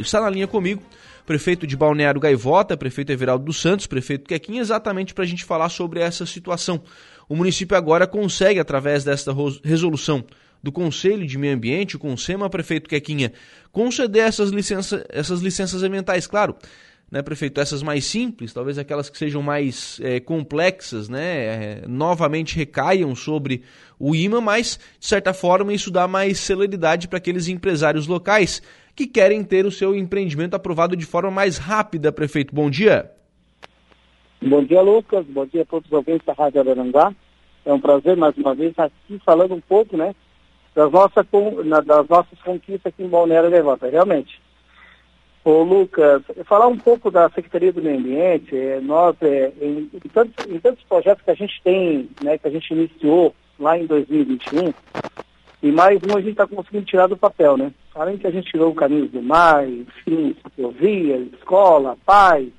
Está na linha comigo prefeito de Balneário Gaivota, prefeito Everaldo dos Santos, prefeito Quequinha, exatamente para a gente falar sobre essa situação. O município agora consegue, através desta resolução do Conselho de Meio Ambiente, o CONSEMA, prefeito Quequinha, conceder essas, licença, essas licenças ambientais, claro, né, prefeito, essas mais simples, talvez aquelas que sejam mais é, complexas, né, é, novamente recaiam sobre o IMA, mas, de certa forma, isso dá mais celeridade para aqueles empresários locais que querem ter o seu empreendimento aprovado de forma mais rápida, prefeito. Bom dia. Bom dia, Lucas. Bom dia a todos os ouvintes da Rádio Ararangá. É um prazer, mais uma vez, estar aqui falando um pouco, né, das nossas, das nossas conquistas aqui em Balneário Levanta, realmente. Ô, Lucas, falar um pouco da Secretaria do Meio Ambiente, é, nós, é, em, em, tantos, em tantos projetos que a gente tem, né, que a gente iniciou lá em 2021, e mais um a gente está conseguindo tirar do papel, né? Além que a gente tirou o caminho do mar, enfim, ciclovia, escola, pai,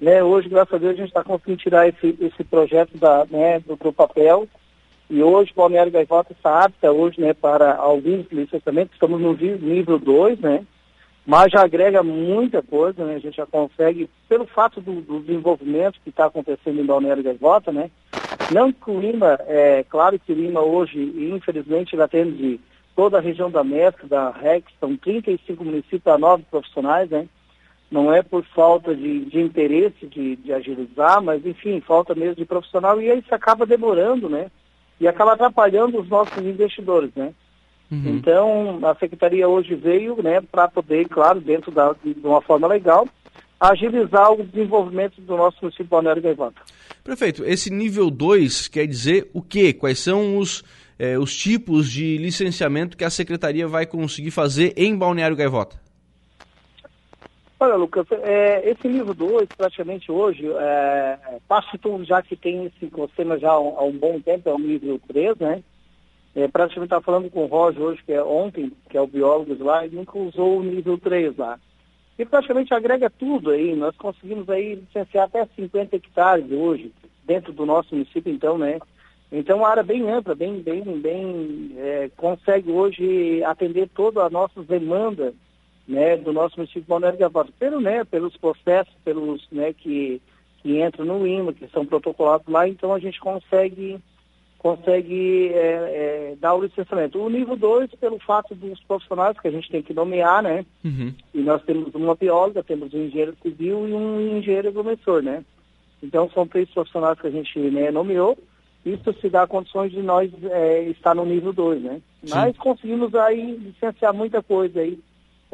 né? Hoje, graças a Deus, a gente está conseguindo tirar esse, esse projeto da, né, do, do papel. E hoje o Balneário Gaivota está apta hoje, né, para alguns licenciamentos, estamos no nível 2, né? Mas já agrega muita coisa, né? A gente já consegue, pelo fato do, do desenvolvimento que está acontecendo em Balneário Gaivota, né? Não que o Lima, é claro que o Lima hoje, infelizmente, ele atende toda a região da Mesca, da REC, são 35 municípios a 9 profissionais, né? Não é por falta de, de interesse de, de, agilizar, mas enfim, falta mesmo de profissional e isso acaba demorando, né? E acaba atrapalhando os nossos investidores, né? Uhum. Então, a Secretaria hoje veio, né, para poder, claro, dentro da, de uma forma legal, agilizar o desenvolvimento do nosso município Balneário Gaivota. Prefeito, esse nível 2 quer dizer o quê? Quais são os, eh, os tipos de licenciamento que a Secretaria vai conseguir fazer em Balneário Gaivota? Olha, Lucas, é, esse nível 2, praticamente hoje, é, tudo já que tem esse sistema já há um, há um, bom tempo, é o nível 3, né? É, praticamente estava falando com o Roger hoje, que é ontem, que é o biólogo lá, e nunca usou o nível 3 lá e praticamente agrega tudo aí. Nós conseguimos aí licenciar até 50 hectares hoje, dentro do nosso município, então, né? Então, uma área bem ampla, bem, bem, bem, é, consegue hoje atender toda a nossa demanda, né, do nosso município de Balneário Gaivota, pelo, né, pelos processos, pelos, né, que, que entram no IMA, que são protocolados lá, então a gente consegue consegue é, é, dar o licenciamento. O nível 2, pelo fato dos profissionais que a gente tem que nomear, né? Uhum. E nós temos uma bióloga, temos um engenheiro civil e um engenheiro agromensor, né? Então são três profissionais que a gente né, nomeou. Isso se dá condições de nós é, estar no nível 2, né? Sim. Mas conseguimos aí licenciar muita coisa aí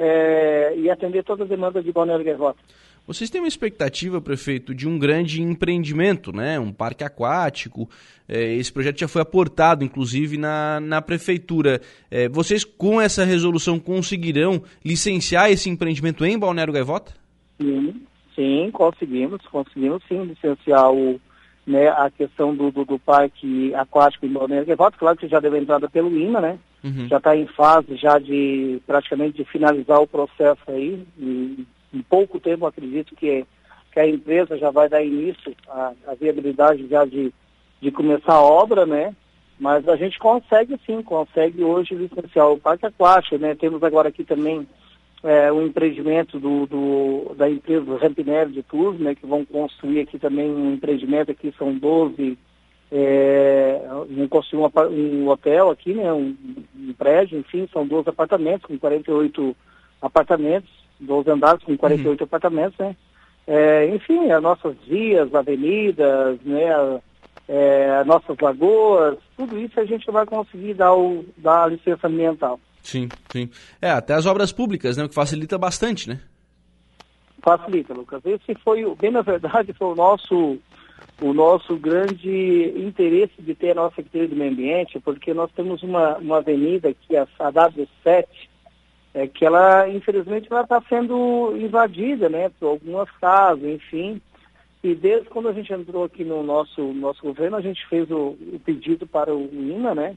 é, e atender todas as demandas de Balneário Gaivota. Vocês têm uma expectativa, prefeito, de um grande empreendimento, né? um parque aquático. É, esse projeto já foi aportado, inclusive, na, na prefeitura. É, vocês, com essa resolução, conseguirão licenciar esse empreendimento em Balneário Gaivota? Sim, sim, conseguimos, conseguimos sim licenciar o, né, a questão do, do, do, parque aquático em Balneário Gaivota, claro que já deu entrada pelo IMA, né? Uhum. Já está em fase já de praticamente de finalizar o processo aí, em pouco tempo acredito que, que a empresa já vai dar início à, à viabilidade já de, de começar a obra, né? Mas a gente consegue sim, consegue hoje licenciar o Parque Aquático, né? Temos agora aqui também é, o empreendimento do, do, da empresa Rampinelli de Tours, né? Que vão construir aqui também um empreendimento aqui, são 12, é, vão construir um, um, hotel aqui, né? Um, um prédio, enfim, são 12 apartamentos com 48 apartamentos 12 andares com 48 uhum. apartamentos, né? É, enfim, as nossas vias, avenidas, né? É, nossas lagoas, tudo isso a gente vai conseguir dar, o, dar a licença ambiental. Sim, sim. É, até as obras públicas, né? O que facilita bastante, né? Facilita, Lucas. Esse foi, bem na verdade, foi o nosso, o nosso grande interesse de ter a nossa Secretaria do Meio Ambiente, porque nós temos uma, uma avenida aqui, a, a W7, é que ela, infelizmente, ela está sendo invadida, né, por algumas casas, enfim. E desde quando a gente entrou aqui no nosso, nosso governo, a gente fez o, o pedido para o INA, né,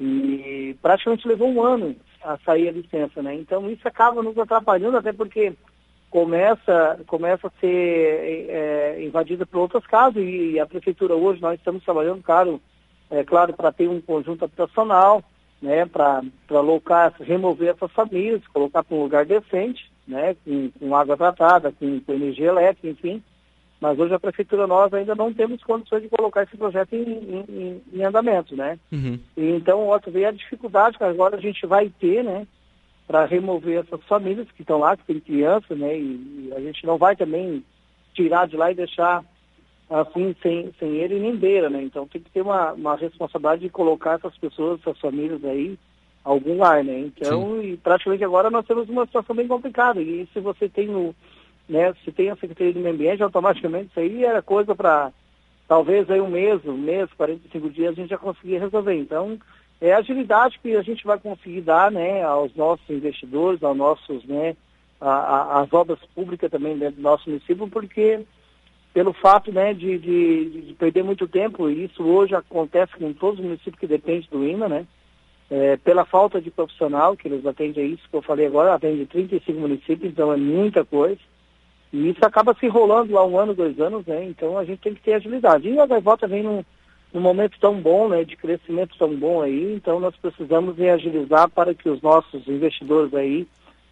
e praticamente levou um ano a sair a licença, né. Então isso acaba nos atrapalhando, até porque começa, começa a ser é, invadida por outras casas e, e a prefeitura hoje, nós estamos trabalhando, claro, é, claro, para ter um conjunto habitacional, né, para alocar, remover essas famílias, colocar para um lugar decente. né, com, com água tratada, com, com, energia elétrica, enfim. Mas hoje a prefeitura nós ainda não temos condições de colocar esse projeto em, em, em andamento, né? Uhum. E então, outra vez a dificuldade que agora a gente vai ter, né, para remover essas famílias que estão lá, que tem criança, né? E, e, a gente não vai também tirar de lá e deixar assim sem, sem ele nem beira, né? Então tem que ter uma, uma responsabilidade de colocar essas pessoas, essas famílias aí algum lar, né? Então, Sim. e praticamente agora nós temos uma situação bem complicada. E se você tem no, né, se tem a Secretaria do Meio Ambiente, automaticamente isso aí era coisa para talvez aí um mês, um mês, 45 dias a gente já conseguia resolver. Então, é a agilidade que a gente vai conseguir dar, né, aos nossos investidores, aos nossos, né, as obras públicas também dentro do nosso município, porque pelo fato, né, de, de, de perder muito tempo, e isso hoje acontece com todos os municípios que dependem do IMA, né, é, pela falta de profissional, que eles atendem a isso que eu falei agora, atende 35 municípios, então é muita coisa. E isso acaba se enrolando lá um ano, dois anos, né? Então a gente tem que ter agilidade. E a Gaivota vem num, num momento tão bom, né? De crescimento tão bom aí, então nós precisamos agilizar para que os nossos investidores aí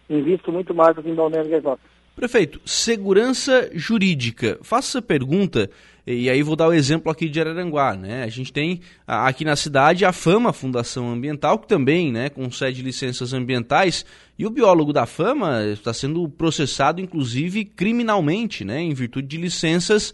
invistam muito mais aqui Balneário Gaivota. Prefeito, segurança jurídica. Faça essa pergunta e aí vou dar o exemplo aqui de Araranguá, né? A gente tem aqui na cidade a Fama Fundação Ambiental, que também né, concede licenças ambientais, e o biólogo da Fama está sendo processado, inclusive, criminalmente, né? Em virtude de licenças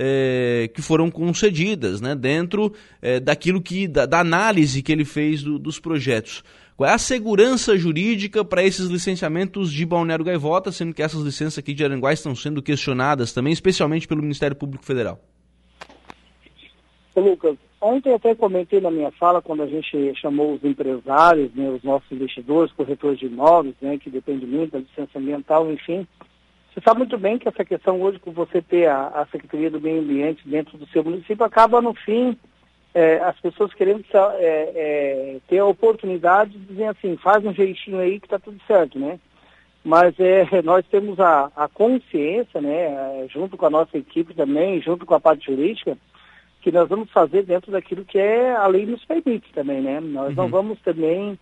é, que foram concedidas, né? Dentro é, daquilo que. Da, da, análise que ele fez do, dos projetos. Qual é a segurança jurídica para esses licenciamentos de Balneário Gaivota, sendo que essas licenças aqui de Aranguá estão sendo questionadas também, especialmente pelo Ministério Público Federal? Lucas, ontem até comentei na minha fala, quando a gente chamou os empresários, né, os nossos investidores, corretores de imóveis, né, que depende muito da licença ambiental, enfim. Você sabe muito bem que essa questão hoje, com você ter a, a Secretaria do Meio Ambiente dentro do seu município, acaba no fim é, as pessoas querendo é, é, ter a oportunidade de dizer assim, faz um jeitinho aí que está tudo certo, né? Mas é, nós temos a, a consciência, né, junto com a nossa equipe também, junto com a parte jurídica, que nós vamos fazer dentro daquilo que é a lei nos permite também, né? Nós uhum. não vamos também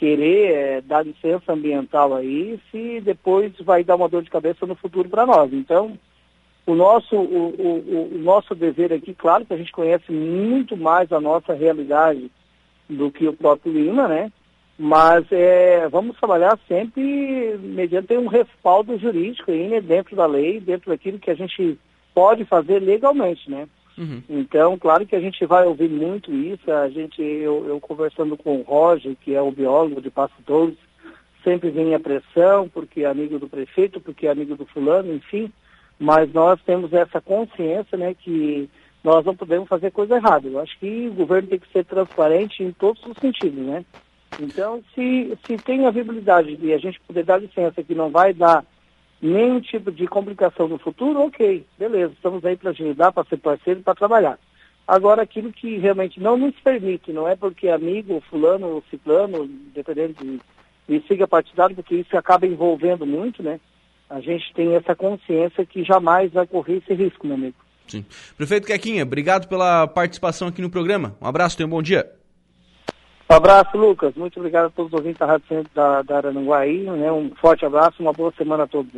querer é, dar licença ambiental aí se depois vai dar uma dor de cabeça no futuro para nós. Então, o nosso, o, o, o, nosso dever aqui, claro que a gente conhece muito mais a nossa realidade do que o próprio Lima, né? Mas é, vamos trabalhar sempre mediante um respaldo jurídico aí, né? dentro da lei, dentro daquilo que a gente pode fazer legalmente, né? Uhum. Então, claro que a gente vai ouvir muito isso. A gente, eu, eu conversando com o Roger, que é o biólogo de Passo Doce, sempre vem a pressão, porque é amigo do prefeito, porque é amigo do fulano, enfim. Mas nós temos essa consciência, né, que nós não podemos fazer coisa errada. Eu acho que o governo tem que ser transparente em todos os sentidos, né? Então, se, se tem a viabilidade de a gente poder dar licença que não vai dar nenhum tipo de complicação no futuro, ok, beleza, estamos aí para ajudar, para ser parceiro, para trabalhar. Agora, aquilo que realmente não nos permite, não é porque amigo, fulano, ciclano, dependendo de, de siga partidário, porque isso acaba envolvendo muito, né? A gente tem essa consciência que jamais vai correr esse risco, meu amigo. Sim. Prefeito Quequinha, obrigado pela participação aqui no programa. Um abraço, tenha um bom dia. Um abraço, Lucas. Muito obrigado a todos os ouvintes da Rádio Centro da, da Arananguá aí, né? Um forte abraço, uma boa semana a todos.